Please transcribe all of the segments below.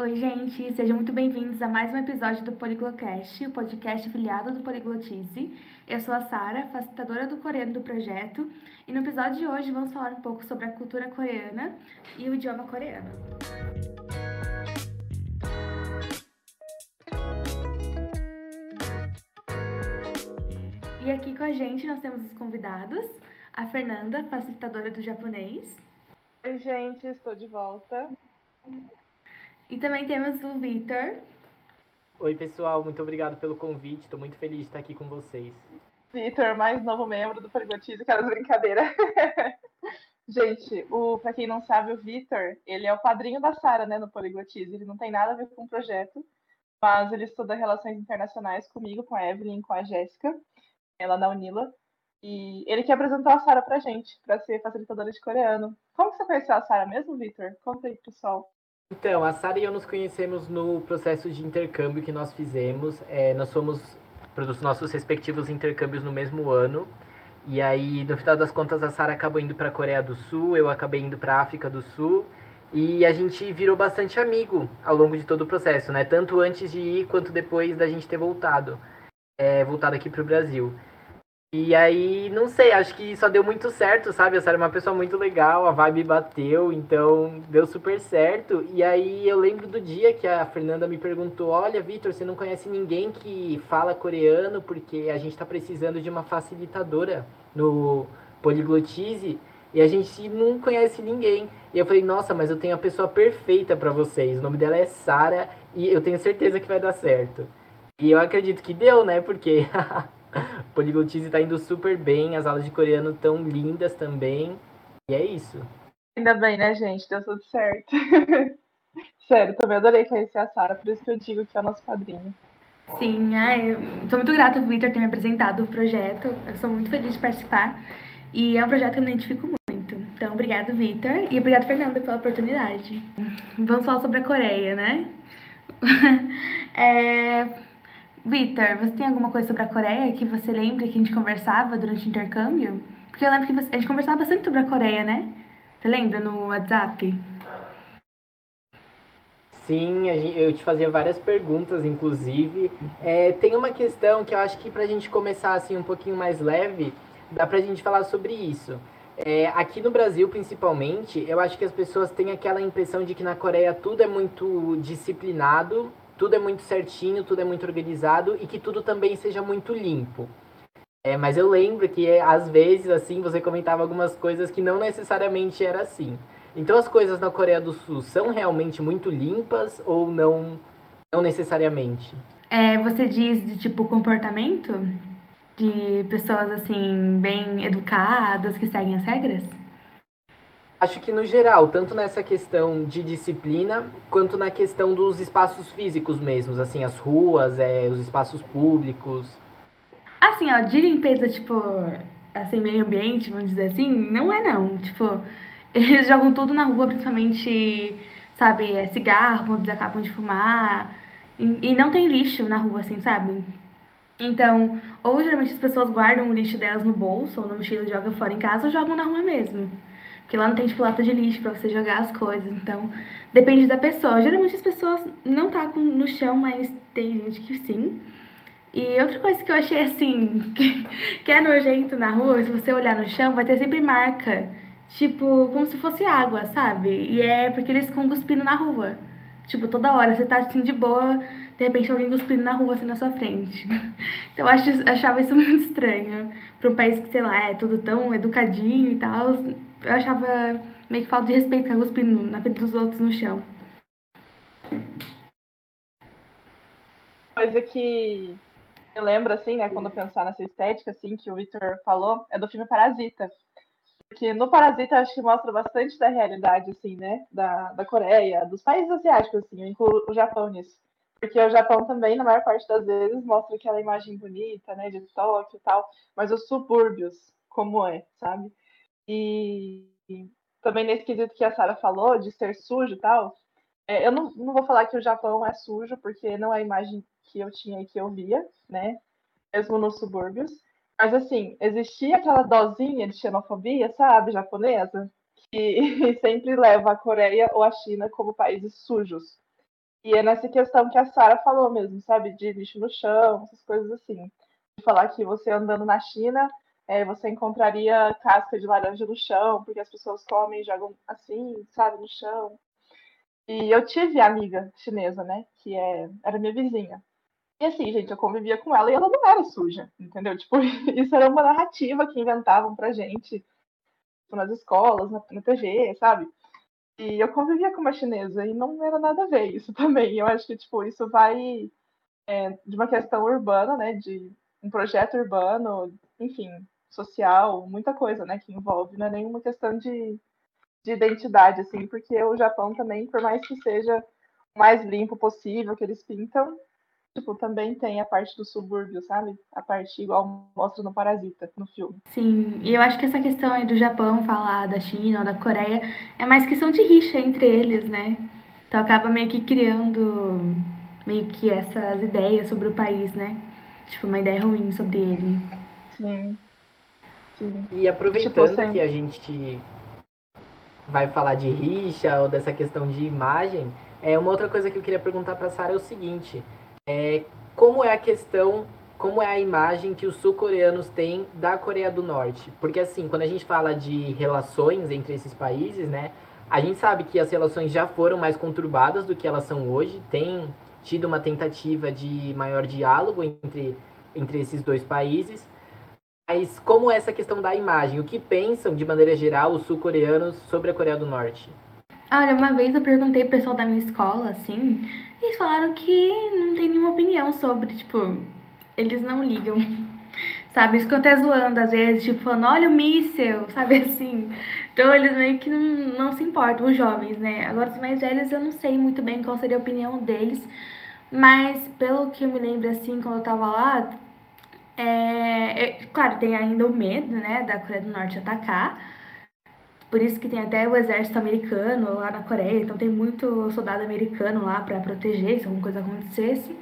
Oi, gente, sejam muito bem-vindos a mais um episódio do Poliglocast, o podcast afiliado do Poliglotize. Eu sou a Sara, facilitadora do coreano do projeto, e no episódio de hoje vamos falar um pouco sobre a cultura coreana e o idioma coreano. E aqui com a gente nós temos os convidados, a Fernanda, facilitadora do japonês. Oi, gente, estou de volta. E também temos o Vitor. Oi, pessoal, muito obrigado pelo convite. Estou muito feliz de estar aqui com vocês. Vitor, mais novo membro do Poligotize, aquelas brincadeiras. Gente, o, pra quem não sabe, o Vitor, ele é o padrinho da Sara, né, no Poliglotize. Ele não tem nada a ver com o projeto, mas ele estuda relações internacionais comigo, com a Evelyn, com a Jéssica, ela na Unila. E ele que apresentou a Sara pra gente, para ser facilitadora de coreano. Como que você conheceu a Sara mesmo, Vitor? Conta aí, pessoal. Então, a Sara e eu nos conhecemos no processo de intercâmbio que nós fizemos. É, nós fomos para os nossos respectivos intercâmbios no mesmo ano. E aí, no final das contas, a Sara acabou indo para a Coreia do Sul, eu acabei indo para a África do Sul. E a gente virou bastante amigo ao longo de todo o processo, né? Tanto antes de ir quanto depois da gente ter voltado, é, voltado aqui para o Brasil. E aí, não sei, acho que só deu muito certo, sabe? A Sara é uma pessoa muito legal, a vibe bateu, então deu super certo. E aí eu lembro do dia que a Fernanda me perguntou: Olha, Vitor, você não conhece ninguém que fala coreano porque a gente tá precisando de uma facilitadora no Poliglotize e a gente não conhece ninguém. E eu falei: Nossa, mas eu tenho a pessoa perfeita para vocês. O nome dela é Sara e eu tenho certeza que vai dar certo. E eu acredito que deu, né? Porque. Poliglotize tá indo super bem, as aulas de coreano tão lindas também. E é isso. Ainda bem, né, gente? Deu tudo certo. Sério, também adorei conhecer a Sara, por isso que eu digo que é o nosso padrinho. Sim, ai, eu sou muito grata ao Victor ter me apresentado o projeto. Eu sou muito feliz de participar. E é um projeto que eu me identifico muito. Então, obrigado, Victor. E obrigado, Fernanda, pela oportunidade. Vamos falar sobre a Coreia, né? é, Vitor, você tem alguma coisa sobre a Coreia que você lembra que a gente conversava durante o intercâmbio? Porque eu lembro que a gente conversava bastante sobre a Coreia, né? Você lembra no WhatsApp? Sim, eu te fazia várias perguntas, inclusive. É, tem uma questão que eu acho que para a gente começar assim um pouquinho mais leve, dá para a gente falar sobre isso. É, aqui no Brasil, principalmente, eu acho que as pessoas têm aquela impressão de que na Coreia tudo é muito disciplinado tudo é muito certinho, tudo é muito organizado e que tudo também seja muito limpo. É, mas eu lembro que às vezes assim você comentava algumas coisas que não necessariamente era assim. Então as coisas na Coreia do Sul são realmente muito limpas ou não não necessariamente? É, você diz de tipo comportamento de pessoas assim bem educadas que seguem as regras? Acho que no geral, tanto nessa questão de disciplina, quanto na questão dos espaços físicos mesmos, assim, as ruas, é, os espaços públicos. Assim, ó, de limpeza, tipo, assim, meio ambiente, vamos dizer assim, não é não. Tipo, eles jogam tudo na rua, principalmente, sabe, é, cigarro, eles acabam de fumar. E, e não tem lixo na rua, assim, sabe? Então, ou geralmente as pessoas guardam o lixo delas no bolso ou na mochila e jogam fora em casa ou jogam na rua mesmo. Porque lá não tem tipo lata de lixo para você jogar as coisas. Então, depende da pessoa. Geralmente as pessoas não tacam no chão, mas tem gente que sim. E outra coisa que eu achei assim, que, que é nojento na rua, se você olhar no chão, vai ter sempre marca. Tipo, como se fosse água, sabe? E é porque eles ficam cuspindo na rua. Tipo, toda hora você tá assim de boa, de repente alguém cuspindo na rua assim na sua frente. Então eu acho, achava isso muito estranho. Pra um país que, sei lá, é tudo tão educadinho e tal eu achava meio que falta de respeito ficar cuspindo na frente dos outros no chão. Coisa que eu lembro, assim, né, quando pensar nessa estética, assim, que o Victor falou, é do filme Parasita. Porque no Parasita acho que mostra bastante da realidade, assim, né, da, da Coreia, dos países asiáticos, assim, eu incluo o Japão nisso. Porque o Japão também, na maior parte das vezes, mostra aquela imagem bonita, né, de Tóquio e tal, mas os subúrbios, como é, sabe? E, também nesse quesito que a Sara falou, de ser sujo e tal, é, eu não, não vou falar que o Japão é sujo, porque não é a imagem que eu tinha e que eu via, né? Mesmo nos subúrbios. Mas, assim, existia aquela dosinha de xenofobia, sabe, japonesa, que sempre leva a Coreia ou a China como países sujos. E é nessa questão que a Sara falou mesmo, sabe? De lixo no chão, essas coisas assim. De falar que você andando na China, é, você encontraria casca de laranja no chão, porque as pessoas comem e jogam assim, sabe, no chão. E eu tive amiga chinesa, né? Que é, era minha vizinha. E assim, gente, eu convivia com ela e ela não era suja, entendeu? Tipo, isso era uma narrativa que inventavam pra gente nas escolas, na, na TV, sabe? E eu convivia com uma chinesa e não era nada a ver isso também. Eu acho que, tipo, isso vai é, de uma questão urbana, né? De um projeto urbano, enfim, social, muita coisa, né? Que envolve, não é nenhuma questão de, de identidade, assim, porque o Japão também, por mais que seja o mais limpo possível que eles pintam, tipo, também tem a parte do subúrbio, sabe? A parte igual mostra no Parasita, no filme. Sim, e eu acho que essa questão aí do Japão falar da China ou da Coreia é mais questão de rixa entre eles, né? Então acaba meio que criando meio que essas ideias sobre o país, né? Tipo, uma ideia ruim sobre ele. Sim. Sim. E aproveitando tipo, que a gente vai falar de rixa ou dessa questão de imagem, é uma outra coisa que eu queria perguntar para Sara é o seguinte: é, como é a questão, como é a imagem que os sul-coreanos têm da Coreia do Norte? Porque assim, quando a gente fala de relações entre esses países, né, a gente sabe que as relações já foram mais conturbadas do que elas são hoje, tem tido uma tentativa de maior diálogo entre, entre esses dois países. Mas como é essa questão da imagem? O que pensam, de maneira geral, os sul-coreanos sobre a Coreia do Norte? Olha, uma vez eu perguntei pro pessoal da minha escola, assim, e eles falaram que não tem nenhuma opinião sobre, tipo, eles não ligam. Sabe, isso que eu até zoando às vezes, tipo, falando, olha o míssel, sabe assim. Então eles meio que não, não se importam, os jovens, né? Agora os mais velhos eu não sei muito bem qual seria a opinião deles, mas pelo que eu me lembro assim, quando eu tava lá, é, é, claro, tem ainda o medo, né, da Coreia do Norte atacar, por isso que tem até o exército americano lá na Coreia, então tem muito soldado americano lá para proteger se alguma coisa acontecesse.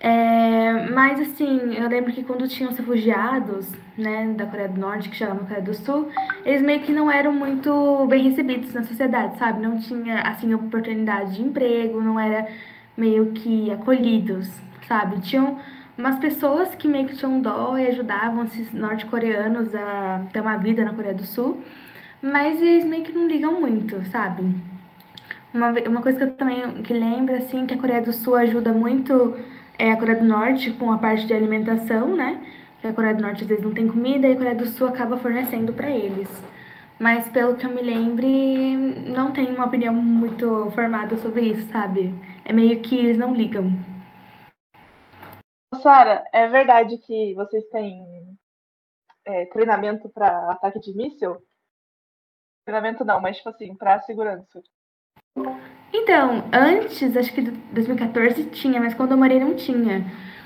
É, mas assim, eu lembro que quando tinham os refugiados, né, da Coreia do Norte que chegavam na Coreia do Sul, eles meio que não eram muito bem recebidos na sociedade, sabe? Não tinha assim oportunidade de emprego, não era meio que acolhidos, sabe? Tinham umas pessoas que meio que tinham dó e ajudavam esses norte-coreanos a ter uma vida na Coreia do Sul mas eles meio que não ligam muito, sabe? Uma, uma coisa que eu também que lembro, assim, que a Coreia do Sul ajuda muito é a Coreia do Norte com a parte de alimentação, né? Que a Coreia do Norte às vezes não tem comida e a Coreia do Sul acaba fornecendo para eles. Mas pelo que eu me lembre, não tenho uma opinião muito formada sobre isso, sabe? É meio que eles não ligam. Sara, é verdade que vocês têm é, treinamento para ataque de míssil? Treinamento não, mas tipo assim, pra segurança. Então, antes, acho que 2014 tinha, mas quando eu morei não tinha.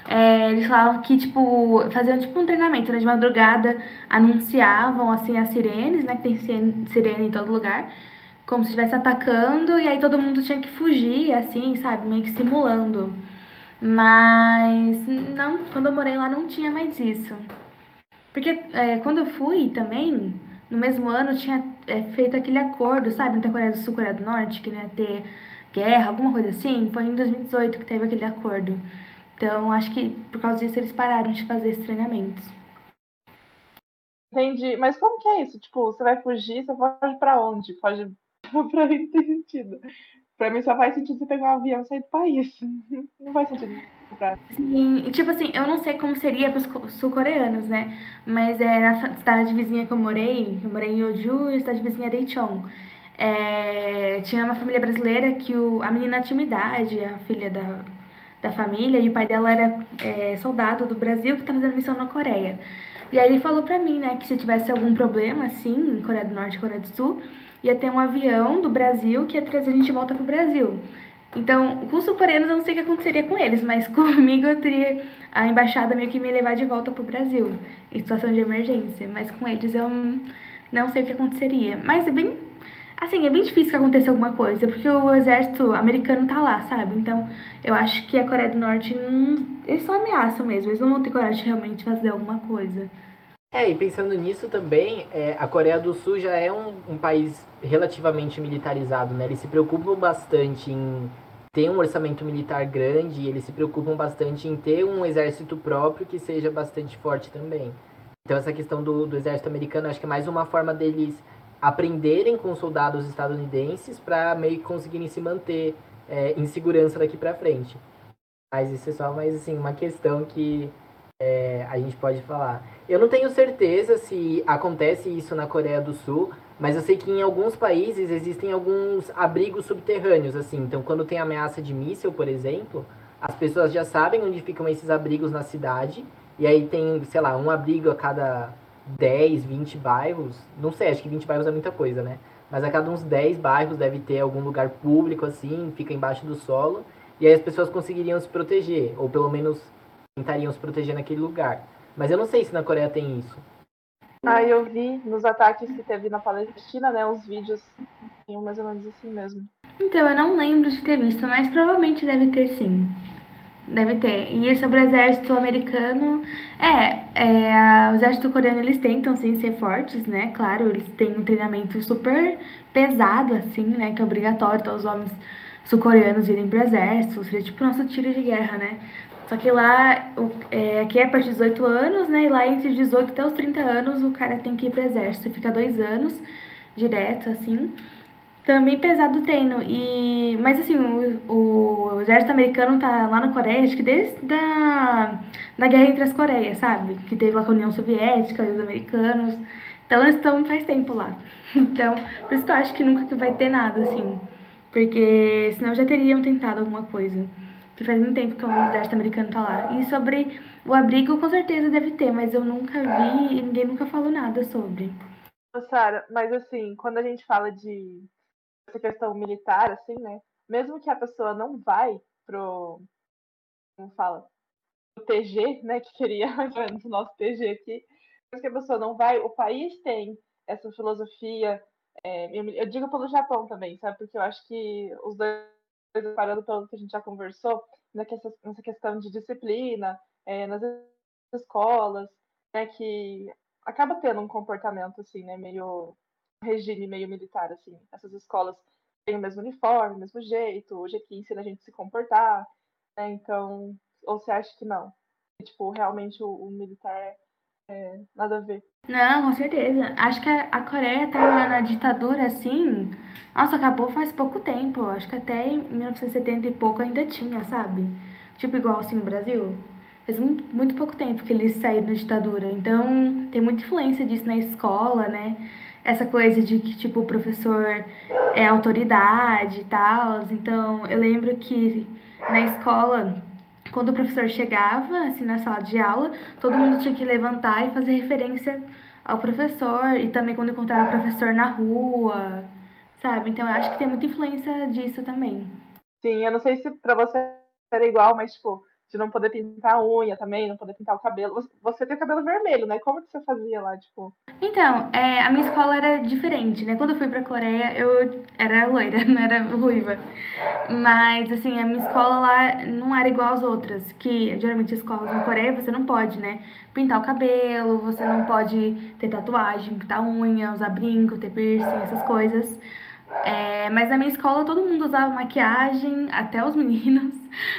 É, eles falavam que, tipo, faziam tipo um treinamento, né? De madrugada, anunciavam, assim, as sirenes, né? Que tem sirene em todo lugar. Como se estivesse atacando, e aí todo mundo tinha que fugir, assim, sabe? Meio que simulando. Mas, não, quando eu morei lá não tinha mais isso. Porque é, quando eu fui também no mesmo ano tinha é, feito aquele acordo, sabe, entre a Coreia do Sul e a Coreia do Norte, que ia ter guerra, alguma coisa assim. Foi em 2018 que teve aquele acordo. Então, acho que por causa disso eles pararam de fazer esses treinamentos. Entendi. Mas como que é isso? Tipo, você vai fugir, você pode pra onde? Pode pra sentido. Pra mim só faz sentido você pegar um avião e sair do país. Não faz sentido. Sim, tipo assim, eu não sei como seria para os sul-coreanos, né? Mas é na cidade vizinha que eu morei, eu morei em Oju e cidade vizinha era Ichon. É, tinha uma família brasileira que o, a menina tinha idade, a filha da, da família, e o pai dela era é, soldado do Brasil que estava fazendo missão na Coreia. E aí ele falou pra mim, né, que se tivesse algum problema, assim, em Coreia do Norte e Coreia do Sul, ia ter um avião do Brasil que ia trazer a gente de volta pro Brasil. Então, com os sul-coreanos eu não sei o que aconteceria com eles, mas comigo eu teria a embaixada meio que me levar de volta pro Brasil, em situação de emergência. Mas com eles eu não sei o que aconteceria. Mas é bem. Assim, é bem difícil que aconteça alguma coisa, porque o exército americano tá lá, sabe? Então, eu acho que a Coreia do Norte, hum, eles só ameaçam mesmo, eles não vão ter coragem de realmente fazer alguma coisa. É, e pensando nisso também, é, a Coreia do Sul já é um, um país relativamente militarizado, né? Eles se preocupam bastante em tem um orçamento militar grande eles se preocupam bastante em ter um exército próprio que seja bastante forte também. Então essa questão do, do exército americano acho que é mais uma forma deles aprenderem com soldados estadunidenses para meio que conseguirem se manter é, em segurança daqui para frente. Mas isso é só mais assim uma questão que é, a gente pode falar. Eu não tenho certeza se acontece isso na Coreia do Sul, mas eu sei que em alguns países existem alguns abrigos subterrâneos, assim. Então, quando tem ameaça de míssil, por exemplo, as pessoas já sabem onde ficam esses abrigos na cidade. E aí tem, sei lá, um abrigo a cada 10, 20 bairros. Não sei, acho que 20 bairros é muita coisa, né? Mas a cada uns 10 bairros deve ter algum lugar público, assim, fica embaixo do solo. E aí as pessoas conseguiriam se proteger, ou pelo menos tentariam se proteger naquele lugar. Mas eu não sei se na Coreia tem isso. Ah, eu vi nos ataques que teve na Palestina, né? Os vídeos tem mais ou menos assim mesmo. Então, eu não lembro de ter visto, mas provavelmente deve ter sim. Deve ter. E sobre o exército americano, é, é, o exército coreano eles tentam sim ser fortes, né? Claro, eles têm um treinamento super pesado, assim, né? Que é obrigatório todos os homens sul-coreanos irem pro exército, seria tipo nosso tiro de guerra, né? Só que lá, é, aqui é a partir de 18 anos, né? E lá entre 18 até os 30 anos o cara tem que ir pro exército. Fica dois anos direto, assim. Também pesado o treino. E, mas assim, o, o, exército americano tá lá na Coreia, acho que desde da, da guerra entre as Coreias, sabe? Que teve lá com a União Soviética e os americanos. Então eles estão faz tempo lá. Então, por isso que eu acho que nunca vai ter nada, assim. Porque senão já teriam tentado alguma coisa. Que faz muito tempo que o exército americano tá lá. E sobre o abrigo, com certeza deve ter, mas eu nunca vi e ninguém nunca falou nada sobre. Sara, mas assim, quando a gente fala de essa questão militar, assim, né? Mesmo que a pessoa não vai pro. Como fala? Pro TG, né? Que menos o nosso TG aqui. Mesmo que a pessoa não vai, o país tem essa filosofia. É, eu digo pelo Japão também, sabe? Porque eu acho que os dois, parando pelo que a gente já conversou, nessa, nessa questão de disciplina, é, nas escolas, né? Que acaba tendo um comportamento, assim, né? Meio regime meio militar, assim. Essas escolas têm o mesmo uniforme, o mesmo jeito, hoje aqui ensina a gente a se comportar, né? Então, ou você acha que não? tipo, realmente o, o militar é, nada a ver. Não, com certeza. Acho que a, a Coreia tá na ditadura, assim. Nossa, acabou faz pouco tempo. Acho que até em 1970 e pouco ainda tinha, sabe? Tipo, igual assim no Brasil. Faz muito, muito pouco tempo que eles saíram da ditadura. Então, tem muita influência disso na escola, né? essa coisa de que, tipo, o professor é autoridade e tal. Então, eu lembro que na escola, quando o professor chegava, assim, na sala de aula, todo mundo tinha que levantar e fazer referência ao professor. E também quando encontrava o professor na rua, sabe? Então, eu acho que tem muita influência disso também. Sim, eu não sei se pra você era igual, mas, tipo, de não poder pintar a unha também, não poder pintar o cabelo. Você tem cabelo vermelho, né? Como que você fazia lá, tipo? Então, é, a minha escola era diferente, né? Quando eu fui pra Coreia, eu era loira, não era ruiva. Mas, assim, a minha escola lá não era igual às outras, que geralmente as escolas na Coreia você não pode, né? Pintar o cabelo, você não pode ter tatuagem, pintar unha, usar brinco, ter piercing, essas coisas. É, mas na minha escola todo mundo usava maquiagem, até os meninos.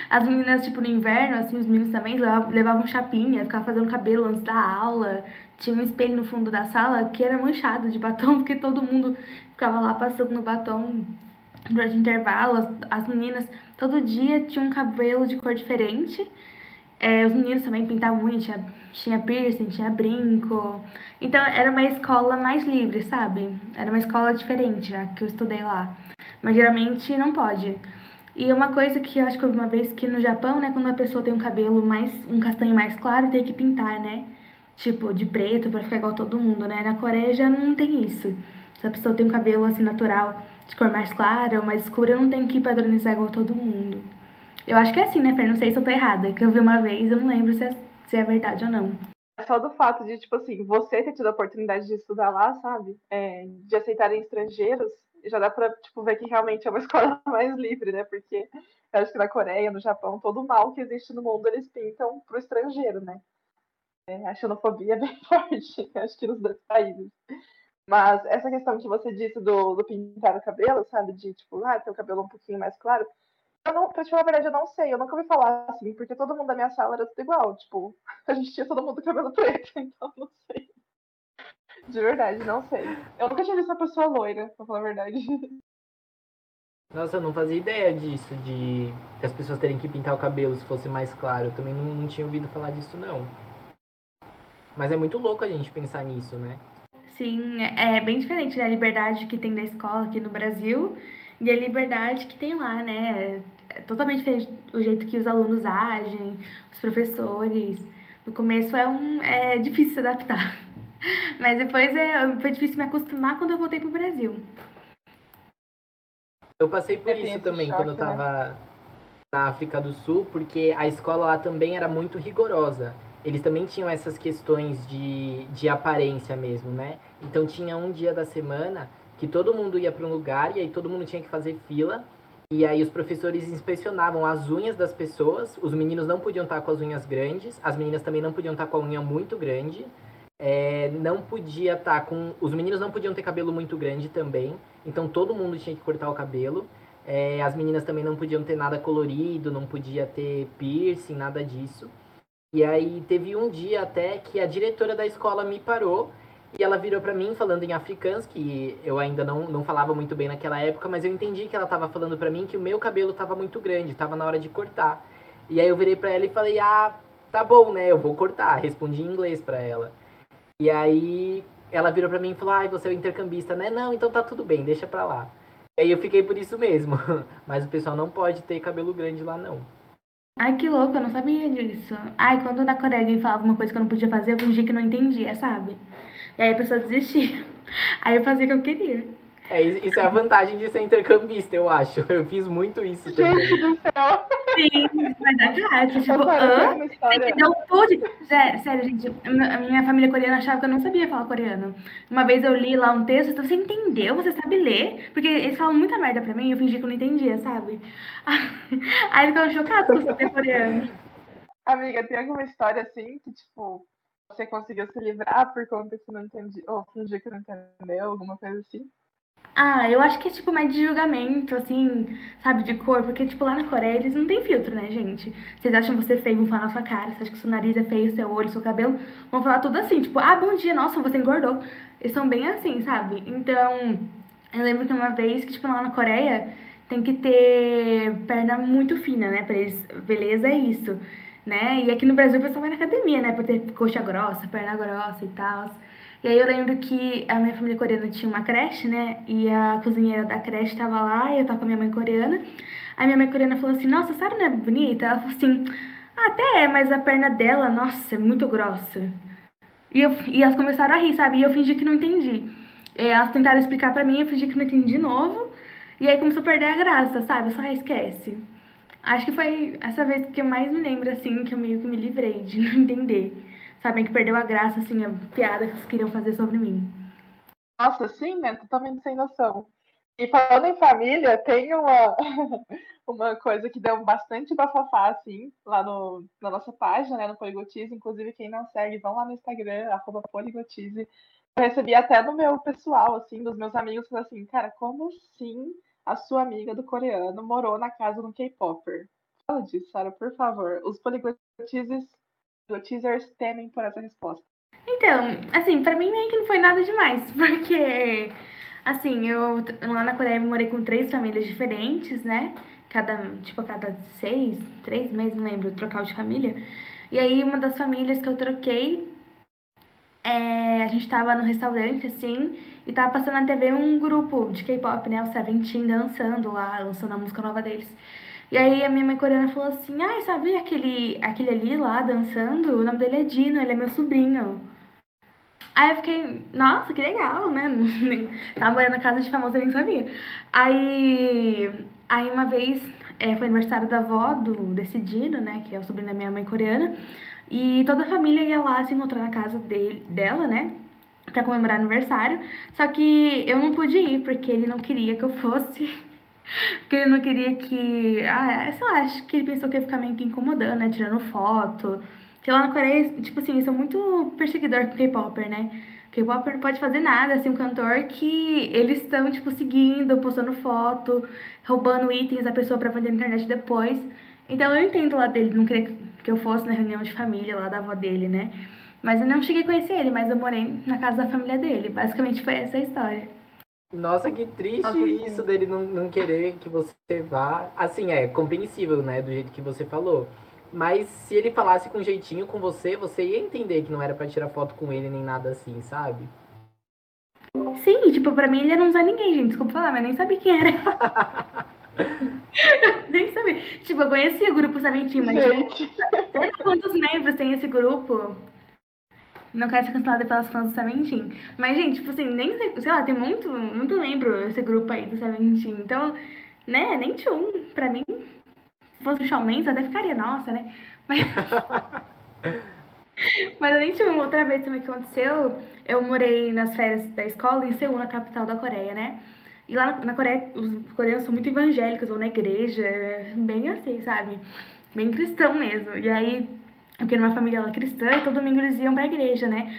As meninas, tipo, no inverno, assim, os meninos também levavam, levavam chapinha, ficavam fazendo cabelo antes da aula. Tinha um espelho no fundo da sala que era manchado de batom, porque todo mundo ficava lá passando no batom durante intervalo. As, as meninas todo dia tinham um cabelo de cor diferente. É, os meninos também pintavam unha, tinha, tinha piercing, tinha brinco. Então era uma escola mais livre, sabe? Era uma escola diferente já que eu estudei lá. Mas geralmente não pode. E uma coisa que eu acho que uma vez que no Japão, né, quando a pessoa tem um cabelo mais, um castanho mais claro, tem que pintar, né? Tipo, de preto para ficar igual todo mundo, né? Na Coreia já não tem isso. Se a pessoa tem um cabelo assim natural, de cor mais clara ou mais escura, não tem que padronizar igual todo mundo. Eu acho que é assim, né, Fer? Não sei se eu tô errada. Que eu vi uma vez, eu não lembro se é, se é verdade ou não. É só do fato de, tipo assim, você ter tido a oportunidade de estudar lá, sabe? É, de aceitarem estrangeiros, já dá pra, tipo, ver que realmente é uma escola mais livre, né? Porque eu acho que na Coreia, no Japão, todo o mal que existe no mundo eles pintam pro estrangeiro, né? É, a xenofobia é bem forte, acho que nos dois países. Mas essa questão que você disse do, do pintar o cabelo, sabe? De, tipo, ah, ter o cabelo um pouquinho mais claro Eu não, pra te falar a verdade, eu não sei. Eu nunca ouvi falar assim, porque todo mundo da minha sala era tudo igual. Tipo, a gente tinha todo mundo cabelo preto, então não sei. De verdade, não sei. Eu nunca tinha visto uma pessoa loira, pra falar a verdade. Nossa, eu não fazia ideia disso, de as pessoas terem que pintar o cabelo se fosse mais claro. Eu também não, não tinha ouvido falar disso, não. Mas é muito louco a gente pensar nisso, né? Sim, é bem diferente da liberdade que tem da escola aqui no Brasil e a liberdade que tem lá, né? É totalmente diferente o jeito que os alunos agem, os professores. No começo é, um, é difícil se adaptar. Mas depois é, foi difícil me acostumar quando eu voltei pro Brasil. Eu passei por isso também choque, quando eu tava né? na África do Sul, porque a escola lá também era muito rigorosa. Eles também tinham essas questões de, de aparência mesmo, né? Então tinha um dia da semana que todo mundo ia para um lugar e aí todo mundo tinha que fazer fila. E aí os professores inspecionavam as unhas das pessoas. Os meninos não podiam estar com as unhas grandes, as meninas também não podiam estar com a unha muito grande. É, não podia estar com. Os meninos não podiam ter cabelo muito grande também. Então todo mundo tinha que cortar o cabelo. É, as meninas também não podiam ter nada colorido, não podia ter piercing, nada disso. E aí teve um dia até que a diretora da escola me parou e ela virou para mim falando em africans, que eu ainda não, não falava muito bem naquela época, mas eu entendi que ela estava falando para mim que o meu cabelo estava muito grande, estava na hora de cortar. E aí eu virei para ela e falei: "Ah, tá bom, né? Eu vou cortar". Respondi em inglês para ela. E aí ela virou para mim e falou: "Ai, você é o intercambista, né? Não, então tá tudo bem, deixa para lá". E aí eu fiquei por isso mesmo. Mas o pessoal não pode ter cabelo grande lá não. Ai, que louco, eu não sabia disso. Ai, quando na Coreia alguém falava uma coisa que eu não podia fazer, eu fingia que não entendia, sabe? E aí a pessoa desistia. Aí eu fazia o que eu queria. É, isso é a vantagem de ser intercambista, eu acho. Eu fiz muito isso também. Gente do céu! Sim, mas é claro. Tipo, hã? Não pude. Sério, sério, gente. Minha família coreana achava que eu não sabia falar coreano. Uma vez eu li lá um texto, então você entendeu? Você sabe ler? Porque eles falam muita merda pra mim e eu fingi que eu não entendia, sabe? Aí eles ficaram chocados por saber coreano. Amiga, tem alguma história assim que, tipo, você conseguiu se livrar por conta que não entendi, ou fingir que não entendeu, alguma coisa assim? Ah, eu acho que é tipo mais de julgamento, assim, sabe, de cor, porque, tipo, lá na Coreia eles não tem filtro, né, gente? Vocês acham você feio, vão falar na sua cara, você acha que seu nariz é feio, seu olho, seu cabelo, vão falar tudo assim, tipo, ah, bom dia, nossa, você engordou. Eles são bem assim, sabe? Então, eu lembro que uma vez que, tipo, lá na Coreia tem que ter perna muito fina, né, pra eles, beleza é isso, né? E aqui no Brasil o pessoal vai na academia, né, pra ter coxa grossa, perna grossa e tal. E aí eu lembro que a minha família coreana tinha uma creche, né? E a cozinheira da creche tava lá, e eu tava com a minha mãe coreana. Aí minha mãe coreana falou assim, nossa, sabe não é bonita? Ela falou assim, ah, até é, mas a perna dela, nossa, é muito grossa. E, eu, e elas começaram a rir, sabe? E eu fingi que não entendi. E elas tentaram explicar pra mim, eu fingi que não entendi de novo. E aí começou a perder a graça, sabe? Eu só ah, esquece. Acho que foi essa vez que eu mais me lembro, assim, que eu meio que me livrei de não entender sabem que perdeu a graça, assim, a piada que eles queriam fazer sobre mim. Nossa, sim, né? Totalmente sem noção. E falando em família, tem uma, uma coisa que deu bastante bafafá, assim, lá no, na nossa página, né, no Poligotize. Inclusive, quem não segue, vão lá no Instagram, arroba Poligotize. Eu recebi até no meu pessoal, assim, dos meus amigos, falando assim, cara, como assim a sua amiga do coreano morou na casa do K-Popper? Fala disso, Sara, por favor. Os Poligotizes teasers temem por essa resposta. Então, assim, pra mim nem que não foi nada demais, porque, assim, eu lá na Coreia morei com três famílias diferentes, né? Cada, tipo, a cada seis, três meses, não lembro, trocar de família. E aí, uma das famílias que eu troquei, é, a gente tava no restaurante, assim, e tava passando na TV um grupo de K-pop, né? O Seventeen dançando lá, lançando a música nova deles. E aí a minha mãe coreana falou assim, ai, sabe aquele, aquele ali lá dançando? O nome dele é Dino, ele é meu sobrinho. Aí eu fiquei, nossa, que legal, né? Tava morando na casa de famoso, eu nem sabia. Aí, aí uma vez, é, foi aniversário da avó do, desse Dino, né? Que é o sobrinho da minha mãe coreana. E toda a família ia lá se encontrar na casa dele, dela, né? Pra comemorar aniversário. Só que eu não pude ir, porque ele não queria que eu fosse. Porque ele não queria que. Ah, sei lá, acho que ele pensou que ia ficar meio que incomodando, né? Tirando foto. Porque lá na Coreia, tipo assim, eles são muito perseguidores com K-Popper, né? K-pop não pode fazer nada, assim, um cantor que eles estão, tipo, seguindo, postando foto, roubando itens da pessoa pra vender na internet depois. Então eu entendo lá dele, não queria que eu fosse na reunião de família lá da avó dele, né? Mas eu não cheguei a conhecer ele, mas eu morei na casa da família dele. Basicamente foi essa a história. Nossa, que triste Nossa, isso dele não, não querer que você vá. Assim, é compreensível, né? Do jeito que você falou. Mas se ele falasse com jeitinho com você, você ia entender que não era para tirar foto com ele nem nada assim, sabe? Sim, tipo, pra mim ele um Zé Ninguém, gente. Desculpa falar, mas nem sabia quem era. nem sabia. Tipo, eu conhecia o grupo Sabentinho, mas. Gente. quantos membros tem esse grupo? Não quero ser cancelada pelas fãs do Seventeen. Mas, gente, tipo assim, nem sei, sei lá, tem muito, muito membro esse grupo aí do Seventeen. Então, né, nem tinha um. Pra mim, se fosse o Shawn Mendes, até ficaria, nossa, né? Mas. Mas nem tinha uma outra vez também que aconteceu. Eu morei nas férias da escola em Seul, na capital da Coreia, né? E lá na Coreia, os coreanos são muito evangélicos, vão na igreja, bem assim, sabe? Bem cristão mesmo. E aí porque numa família lá cristã, e todo domingo eles iam pra igreja, né?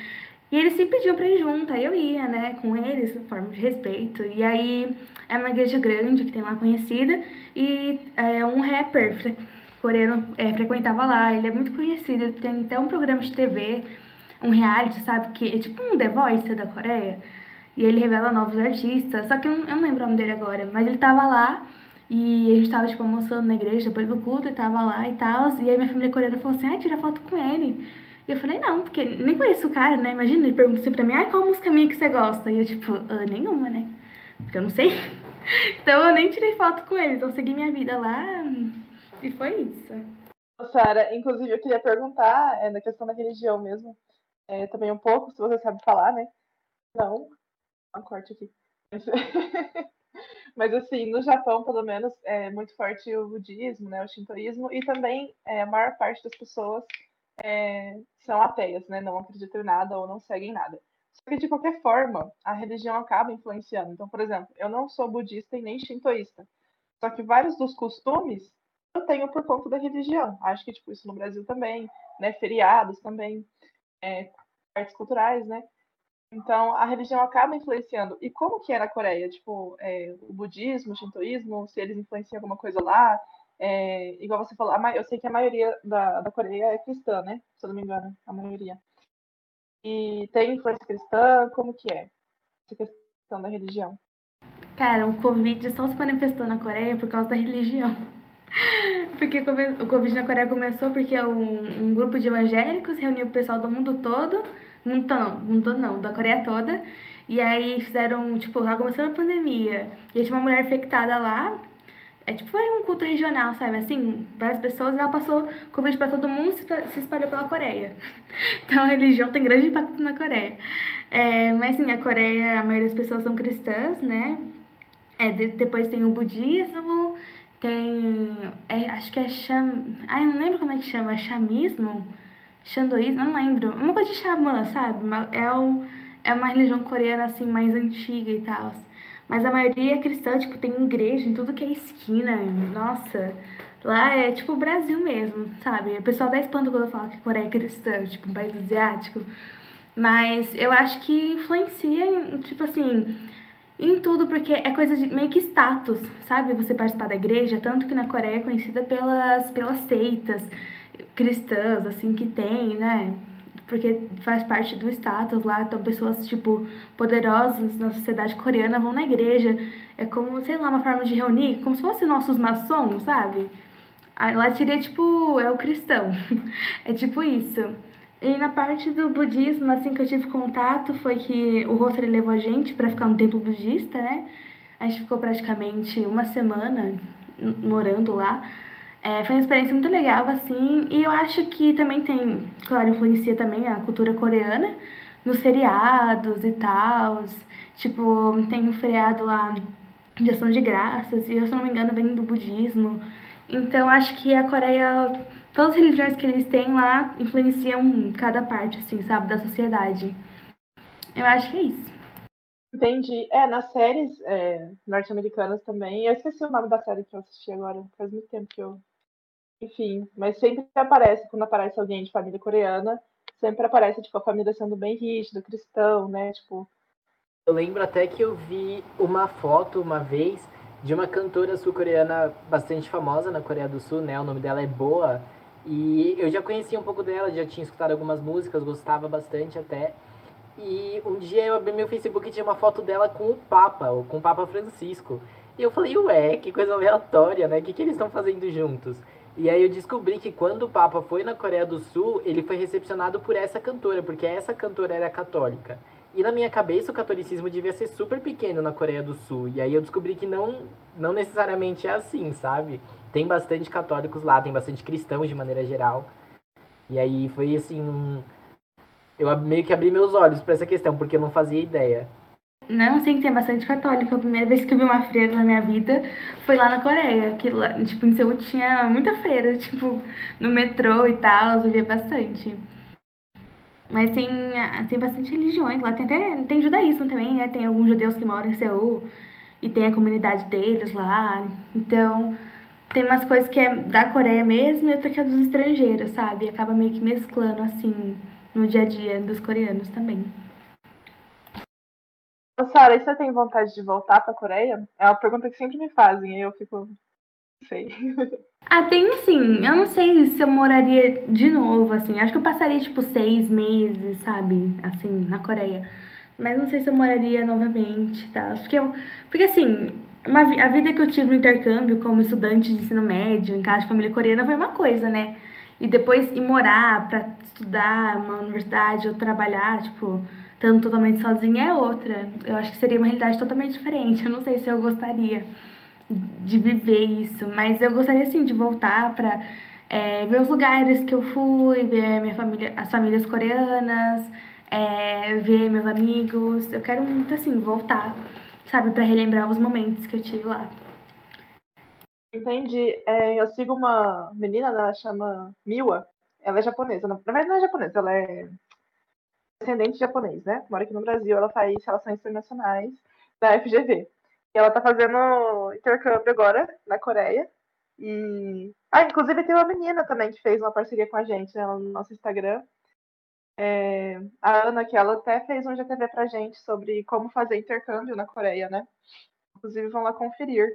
E eles sempre pediam pra ir junto, aí eu ia, né, com eles, forma de respeito. E aí é uma igreja grande que tem lá conhecida, e é, um rapper coreano é, frequentava lá, ele é muito conhecido, ele tem até um programa de TV, um reality, sabe, que é tipo um The Voice da Coreia. E ele revela novos artistas, só que eu não, eu não lembro o nome dele agora, mas ele tava lá e a gente tava, tipo, almoçando na igreja depois do culto e tava lá e tal. E aí minha família coreana falou assim, ah, tira foto com ele. E eu falei, não, porque nem conheço o cara, né? Imagina, ele perguntou assim pra mim, ah, qual música minha que você gosta? E eu, tipo, ah, nenhuma, né? Porque eu não sei. então eu nem tirei foto com ele, então segui minha vida lá e foi isso. Sara, inclusive eu queria perguntar, é, na questão da religião mesmo, é, também um pouco, se você sabe falar, né? Não, um corte aqui. Mas assim, no Japão, pelo menos, é muito forte o budismo, né, o shintoísmo, e também é, a maior parte das pessoas é, são ateias, né, não acreditam em nada ou não seguem nada. Só que, de qualquer forma, a religião acaba influenciando. Então, por exemplo, eu não sou budista e nem shintoísta. Só que vários dos costumes eu tenho por conta da religião. Acho que, tipo, isso no Brasil também, né, feriados também, é, artes culturais, né? Então, a religião acaba influenciando. E como que é na Coreia? Tipo, é, o budismo, o shintoísmo, se eles influenciam alguma coisa lá? É, igual você falou, eu sei que a maioria da, da Coreia é cristã, né? Se eu não me engano, a maioria. E tem influência cristã? Como que é essa questão da religião? Cara, o Covid só se manifestou na Coreia por causa da religião. Porque o Covid na Coreia começou porque um, um grupo de evangélicos reuniu o pessoal do mundo todo mundo não, mundo não, da Coreia toda. E aí fizeram, tipo, lá começou a pandemia. E tinha uma mulher infectada lá. É tipo, foi um culto regional, sabe? Assim, várias pessoas, ela passou Covid pra todo mundo se espalhou pela Coreia. Então a religião tem grande impacto na Coreia. É, mas assim, a Coreia, a maioria das pessoas são cristãs, né? É, de, depois tem o budismo, tem. É, acho que é cham. Ai, não lembro como é que chama, chamismo Xandoísmo, não lembro. Uma coisa de xamã, sabe? É, um, é uma religião coreana, assim, mais antiga e tal. Mas a maioria é cristã, tipo, tem igreja em tudo que é esquina. Nossa, lá é tipo o Brasil mesmo, sabe? O pessoal dá espanto quando eu falo que a Coreia é cristã, tipo, um país asiático. Mas eu acho que influencia, tipo assim, em tudo, porque é coisa de meio que status, sabe? Você participar da igreja, tanto que na Coreia é conhecida pelas, pelas seitas cristãs, assim, que tem, né? Porque faz parte do status lá, então pessoas, tipo, poderosas na sociedade coreana vão na igreja. É como, sei lá, uma forma de reunir, como se fossem nossos maçons, sabe? Aí lá seria, tipo, é o cristão. é tipo isso. E na parte do budismo, assim, que eu tive contato, foi que o Rosary levou a gente para ficar no templo budista, né? A gente ficou praticamente uma semana morando lá. É, foi uma experiência muito legal, assim, e eu acho que também tem, claro, influencia também a cultura coreana nos feriados e tal. Tipo, tem um feriado lá de ação de graças, e eu, se não me engano, vem do budismo. Então, acho que a Coreia, todas as religiões que eles têm lá influenciam cada parte, assim, sabe, da sociedade. Eu acho que é isso. Entendi. É, nas séries é, norte-americanas também. Eu esqueci o nome da série que eu assisti agora. Faz muito tempo que eu enfim, mas sempre aparece, quando aparece alguém de família coreana, sempre aparece, tipo, a família sendo bem rígida, cristão, né? Tipo. Eu lembro até que eu vi uma foto uma vez de uma cantora sul-coreana bastante famosa na Coreia do Sul, né? O nome dela é Boa. E eu já conhecia um pouco dela, já tinha escutado algumas músicas, gostava bastante até. E um dia eu abri meu Facebook e tinha uma foto dela com o Papa, com o Papa Francisco. E eu falei, ué, que coisa aleatória, né? O que, que eles estão fazendo juntos? E aí eu descobri que quando o Papa foi na Coreia do Sul, ele foi recepcionado por essa cantora, porque essa cantora era católica. E na minha cabeça o catolicismo devia ser super pequeno na Coreia do Sul. E aí eu descobri que não, não necessariamente é assim, sabe? Tem bastante católicos lá, tem bastante cristãos de maneira geral. E aí foi assim. Um... Eu meio que abri meus olhos para essa questão, porque eu não fazia ideia. Não, sim, tem bastante católico. A primeira vez que eu vi uma freira na minha vida foi lá na Coreia. Que lá, tipo, em Seul tinha muita freira, tipo, no metrô e tal, eu via bastante. Mas tem, tem bastante religiões lá. Tem até tem judaísmo também, né? Tem alguns judeus que moram em Seul e tem a comunidade deles lá. Então, tem umas coisas que é da Coreia mesmo e outra que é dos estrangeiros, sabe? Acaba meio que mesclando, assim, no dia a dia dos coreanos também. Sara, e você tem vontade de voltar para a Coreia? É uma pergunta que sempre me fazem, e eu fico. Não sei. Ah, tem sim. Eu não sei se eu moraria de novo, assim. Acho que eu passaria, tipo, seis meses, sabe? Assim, na Coreia. Mas não sei se eu moraria novamente, tá? Acho que eu. Porque, assim, uma, a vida que eu tive no intercâmbio como estudante de ensino médio, em casa de família coreana, foi uma coisa, né? E depois ir morar pra estudar numa universidade ou trabalhar, tipo estando totalmente sozinha é outra. Eu acho que seria uma realidade totalmente diferente. Eu não sei se eu gostaria de viver isso, mas eu gostaria sim de voltar para é, ver os lugares que eu fui, ver minha família, as famílias coreanas, é, ver meus amigos. Eu quero muito assim voltar, sabe, para relembrar os momentos que eu tive lá. Entendi. É, eu sigo uma menina, ela chama Miwa. Ela é japonesa. Na verdade, não é japonesa, ela é descendente japonês, né? Mora aqui no Brasil, ela faz relações internacionais da FGV. E ela tá fazendo intercâmbio agora na Coreia. E. Ah, inclusive tem uma menina também que fez uma parceria com a gente né, no nosso Instagram. É... A Ana, que ela até fez um GTV pra gente sobre como fazer intercâmbio na Coreia, né? Inclusive vão lá conferir.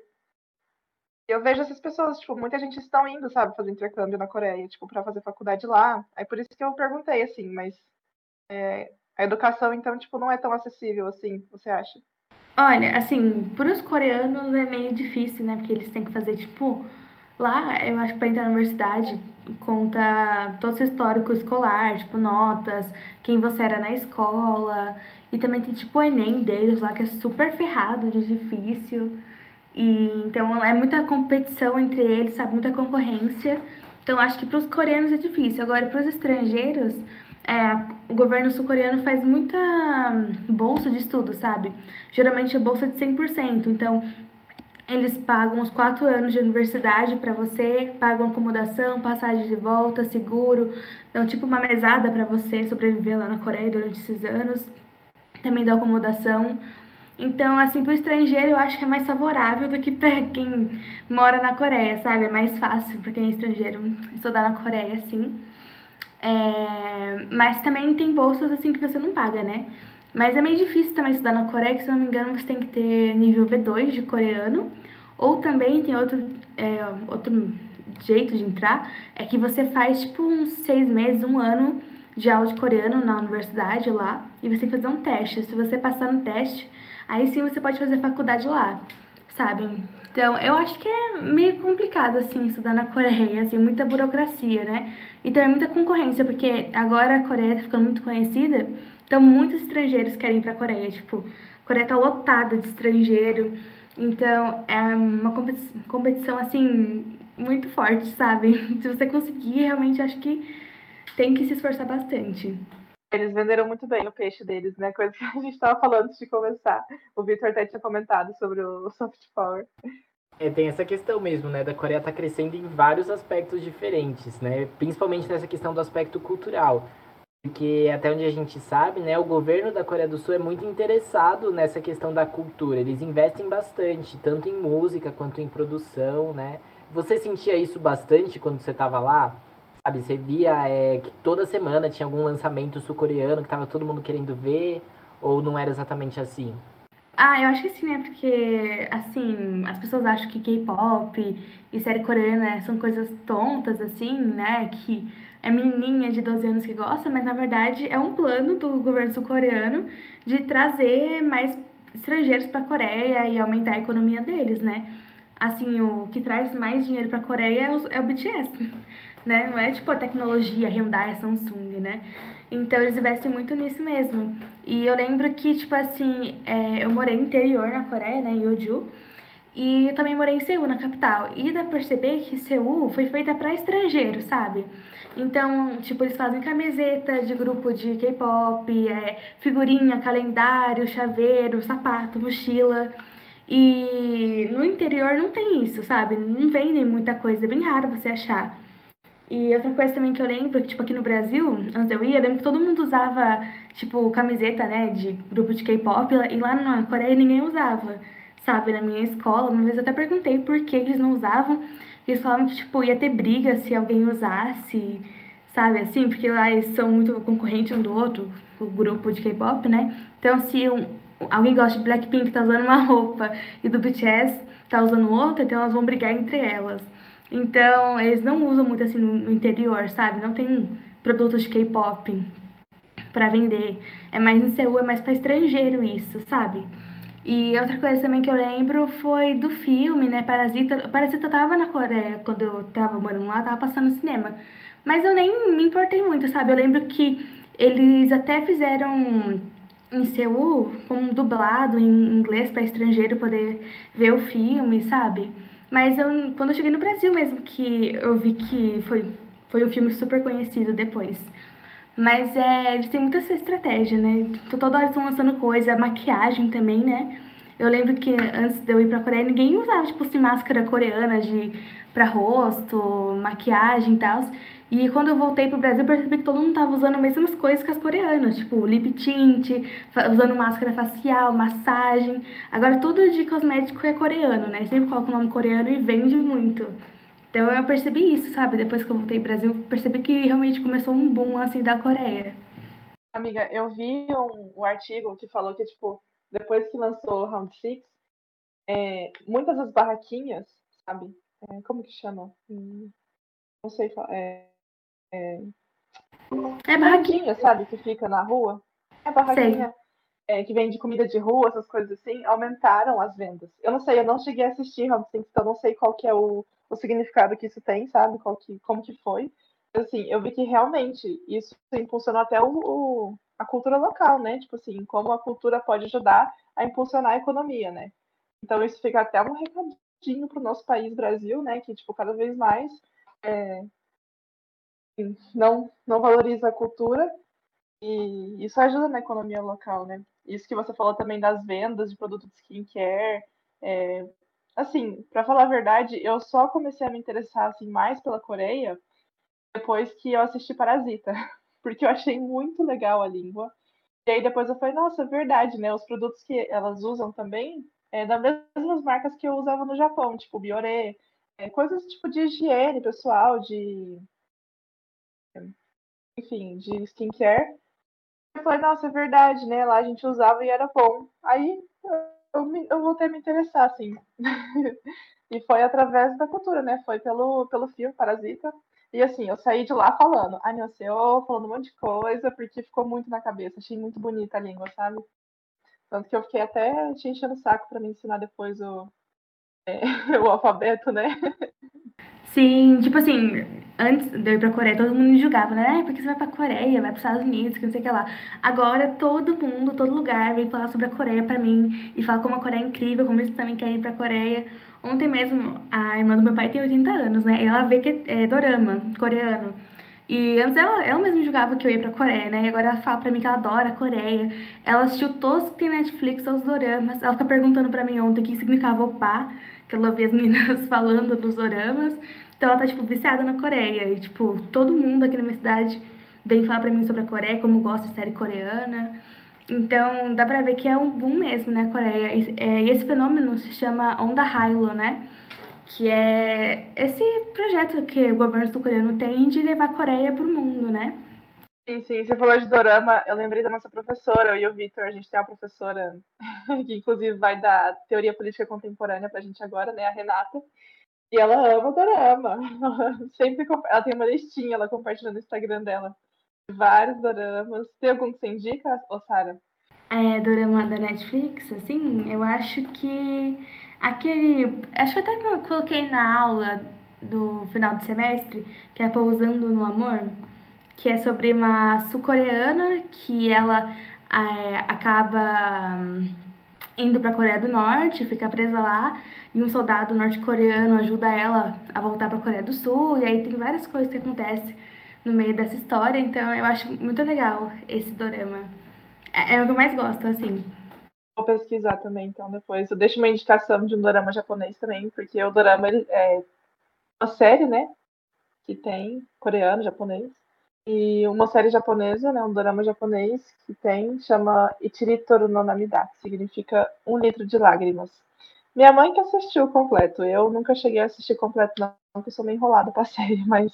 Eu vejo essas pessoas, tipo, muita gente estão indo, sabe, fazer intercâmbio na Coreia, tipo, para fazer faculdade lá. Aí por isso que eu perguntei, assim, mas é, a educação, então, tipo, não é tão acessível assim, você acha? Olha, assim, para os coreanos é meio difícil, né? Porque eles têm que fazer, tipo, lá, eu acho que para entrar na universidade, conta todo o histórico escolar, tipo, notas, quem você era na escola. E também tem, tipo, o Enem deles lá, que é super ferrado de difícil. E, então, é muita competição entre eles, sabe? Muita concorrência. Então, acho que para os coreanos é difícil. Agora, para os estrangeiros é, o governo sul-coreano faz muita bolsa de estudo, sabe? Geralmente é bolsa de 100%. Então, eles pagam os quatro anos de universidade para você, pagam acomodação, passagem de volta, seguro, dão tipo uma mesada para você sobreviver lá na Coreia durante esses anos. Também dá acomodação. Então, assim, para o estrangeiro eu acho que é mais favorável do que para quem mora na Coreia, sabe? É mais fácil para quem é estrangeiro estudar na Coreia, assim. É, mas também tem bolsas assim que você não paga, né? Mas é meio difícil também estudar na Coreia, que se não me engano você tem que ter nível B2 de coreano. Ou também tem outro, é, outro jeito de entrar, é que você faz tipo uns seis meses, um ano de aula de coreano na universidade lá, e você tem que fazer um teste. Se você passar no teste, aí sim você pode fazer faculdade lá, sabe? Então, eu acho que é meio complicado, assim, estudar na Coreia, assim, muita burocracia, né? E também muita concorrência, porque agora a Coreia tá ficando muito conhecida, então muitos estrangeiros querem ir pra Coreia, tipo, a Coreia tá lotada de estrangeiro, então é uma competição, assim, muito forte, sabe? Se você conseguir, realmente acho que tem que se esforçar bastante. Eles venderam muito bem o peixe deles, né? Coisa que a gente estava falando antes de começar. O Victor até tinha comentado sobre o soft power. É, tem essa questão mesmo, né? Da Coreia tá crescendo em vários aspectos diferentes, né? Principalmente nessa questão do aspecto cultural. Porque até onde a gente sabe, né, o governo da Coreia do Sul é muito interessado nessa questão da cultura. Eles investem bastante, tanto em música quanto em produção, né? Você sentia isso bastante quando você estava lá? sabe? Você via é, que toda semana tinha algum lançamento sul-coreano que tava todo mundo querendo ver, ou não era exatamente assim? Ah, eu acho que sim, né? Porque, assim, as pessoas acham que K-pop e série coreana são coisas tontas, assim, né? Que é menininha de 12 anos que gosta, mas na verdade é um plano do governo sul-coreano de trazer mais estrangeiros para a Coreia e aumentar a economia deles, né? Assim, o que traz mais dinheiro para a Coreia é o, é o BTS, né? Não é tipo a tecnologia Hyundai, Samsung, né? Então eles investem muito nisso mesmo. E eu lembro que, tipo assim, é, eu morei interior na Coreia, né, em Yeoju, e eu também morei em Seul, na capital. E dá pra perceber que Seul foi feita para estrangeiros, sabe? Então, tipo, eles fazem camiseta de grupo de K-pop, é, figurinha, calendário, chaveiro, sapato, mochila. E no interior não tem isso, sabe? Não vendem muita coisa, é bem raro você achar. E outra coisa também que eu lembro, que, tipo, aqui no Brasil, antes eu ia, eu lembro que todo mundo usava, tipo, camiseta, né, de grupo de K-pop, e lá na Coreia ninguém usava, sabe? Na minha escola, uma vez eu até perguntei por que eles não usavam, eles falavam que, tipo, ia ter briga se alguém usasse, sabe, assim, porque lá eles são muito concorrentes um do outro, o grupo de K-pop, né? Então, se um, alguém gosta de Blackpink, tá usando uma roupa, e do BTS tá usando outra, então elas vão brigar entre elas. Então, eles não usam muito assim no interior, sabe? Não tem produtos de K-pop para vender. É mais em Seul, é mais para estrangeiro isso, sabe? E outra coisa também que eu lembro foi do filme, né? Parasita. Parasita tava na Coreia quando eu tava morando lá, tava passando cinema. Mas eu nem me importei muito, sabe? Eu lembro que eles até fizeram em Seul, como dublado em inglês para estrangeiro poder ver o filme, sabe? Mas eu, quando eu cheguei no Brasil mesmo, que eu vi que foi, foi um filme super conhecido depois. Mas é, eles têm muita essa estratégia, né? Toda hora estão lançando coisa, maquiagem também, né? Eu lembro que antes de eu ir pra Coreia, ninguém usava, tipo assim, máscara coreana de pra rosto, maquiagem e tal. E quando eu voltei pro Brasil, percebi que todo mundo tava usando as mesmas coisas que as coreanas, tipo lip tint, usando máscara facial, massagem. Agora tudo de cosmético é coreano, né? Sempre coloca o nome coreano e vende muito. Então eu percebi isso, sabe? Depois que eu voltei pro Brasil, percebi que realmente começou um boom assim da Coreia. Amiga, eu vi um, um artigo que falou que, tipo, depois que lançou Round Six, é, muitas das barraquinhas, sabe? É, como que chama? Hum, não sei falar. É, é... é barraquinha, sabe? Que fica na rua. É barraquinha é, que vende comida de rua, essas coisas assim, aumentaram as vendas. Eu não sei, eu não cheguei a assistir então não sei qual que é o, o significado que isso tem, sabe? Qual que, como que foi. Mas, assim, eu vi que realmente isso impulsionou até o, o, a cultura local, né? Tipo assim, como a cultura pode ajudar a impulsionar a economia, né? Então isso fica até um recadinho para o nosso país, Brasil, né? Que, tipo, cada vez mais é, não, não valoriza a cultura e isso ajuda na economia local, né? Isso que você falou também das vendas de produtos de skincare. É, assim, para falar a verdade, eu só comecei a me interessar assim, mais pela Coreia depois que eu assisti Parasita, porque eu achei muito legal a língua. E aí depois eu falei, nossa, é verdade, né? Os produtos que elas usam também é das mesmas marcas que eu usava no Japão, tipo Biore, é, coisas tipo de higiene pessoal, de enfim, de skincare. Eu falei, nossa, é verdade, né? Lá a gente usava e era bom. Aí eu, me, eu voltei a me interessar, assim. e foi através da cultura, né? Foi pelo, pelo filme Parasita. E assim, eu saí de lá falando, Anil falando um monte de coisa, porque ficou muito na cabeça. Achei muito bonita a língua, sabe? Tanto que eu fiquei até te enchendo o saco para me ensinar depois o, é, o alfabeto, né? Sim, tipo assim, antes de eu ir pra Coreia, todo mundo me julgava, né? Porque você vai pra Coreia, vai pros Estados Unidos, que não sei o que lá. Agora todo mundo, todo lugar vem falar sobre a Coreia pra mim e fala como a Coreia é incrível, como eles também querem ir pra Coreia. Ontem mesmo, a irmã do meu pai tem 80 anos, né? E ela vê que é dorama, coreano. E antes ela, ela mesma julgava que eu ia pra Coreia, né? E agora ela fala pra mim que ela adora a Coreia. Ela assistiu todos que tem Netflix, os doramas. Ela fica perguntando pra mim ontem o que significava opá, que ela ouvia as meninas falando dos doramas. Então ela tá, tipo, viciada na Coreia. E, tipo, todo mundo aqui na minha cidade vem falar pra mim sobre a Coreia, como gosta de série coreana. Então, dá pra ver que é um boom mesmo, né, Coreia. E, é, esse fenômeno se chama Onda Hilo, né? que é esse projeto que o governo sul-coreano tem de levar a Coreia para o mundo, né? Sim, sim, você falou de dorama, eu lembrei da nossa professora, eu e o Vitor, a gente tem uma professora que inclusive vai dar teoria política contemporânea pra gente agora, né, a Renata, e ela ama dorama, ela sempre, ela tem uma listinha, ela compartilha no Instagram dela, vários doramas, tem algum que você indica, ô Sara? É, dorama da Netflix, assim, eu acho que aquele, acho até que eu coloquei na aula do final do semestre, que é Pousando no Amor, que é sobre uma sul-coreana que ela é, acaba indo para a Coreia do Norte, fica presa lá, e um soldado norte-coreano ajuda ela a voltar para a Coreia do Sul, e aí tem várias coisas que acontecem no meio dessa história, então eu acho muito legal esse dorama. É, é o que eu mais gosto, assim. Vou pesquisar também, então, depois. Eu deixo uma indicação de um dorama japonês também, porque o dorama é uma série, né? Que tem coreano, japonês. E uma série japonesa, né, um drama japonês que tem, chama Ichiritoru no Namida, que significa um litro de lágrimas. Minha mãe que assistiu completo, eu nunca cheguei a assistir completo não, porque sou meio enrolada pra série, mas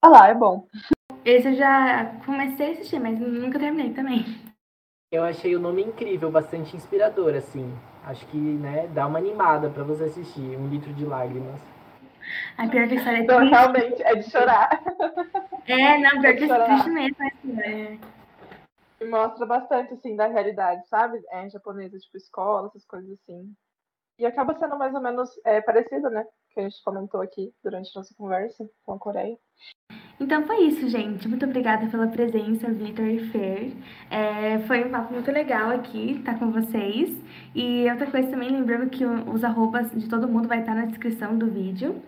ah lá, é bom. Esse eu já comecei a assistir, mas nunca terminei também. Eu achei o nome incrível, bastante inspirador, assim. Acho que, né, dá uma animada para você assistir, um litro de lágrimas. A pior que a história é então, realmente, é de chorar. É, não, pior que é triste mesmo a história. E mostra bastante, assim, da realidade, sabe? É, em japonesa, tipo, escola, essas coisas assim. E acaba sendo mais ou menos é, parecido, né? Que a gente comentou aqui durante a nossa conversa com a Coreia. Então foi isso, gente. Muito obrigada pela presença, Vitor e Fer. É, foi um papo muito legal aqui estar tá com vocês. E outra coisa também, lembrando que os arrobas de todo mundo vai estar na descrição do vídeo.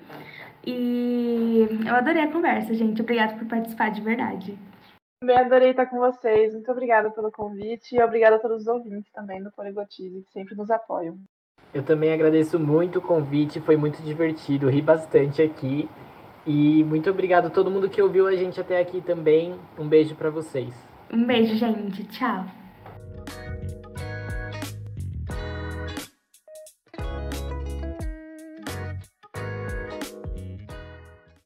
E eu adorei a conversa, gente. Obrigada por participar de verdade. Também adorei estar com vocês. Muito obrigada pelo convite e obrigada a todos os ouvintes também do Poligotize, que sempre nos apoiam. Eu também agradeço muito o convite, foi muito divertido, ri bastante aqui. E muito obrigado a todo mundo que ouviu a gente até aqui também. Um beijo para vocês. Um beijo, gente. Tchau.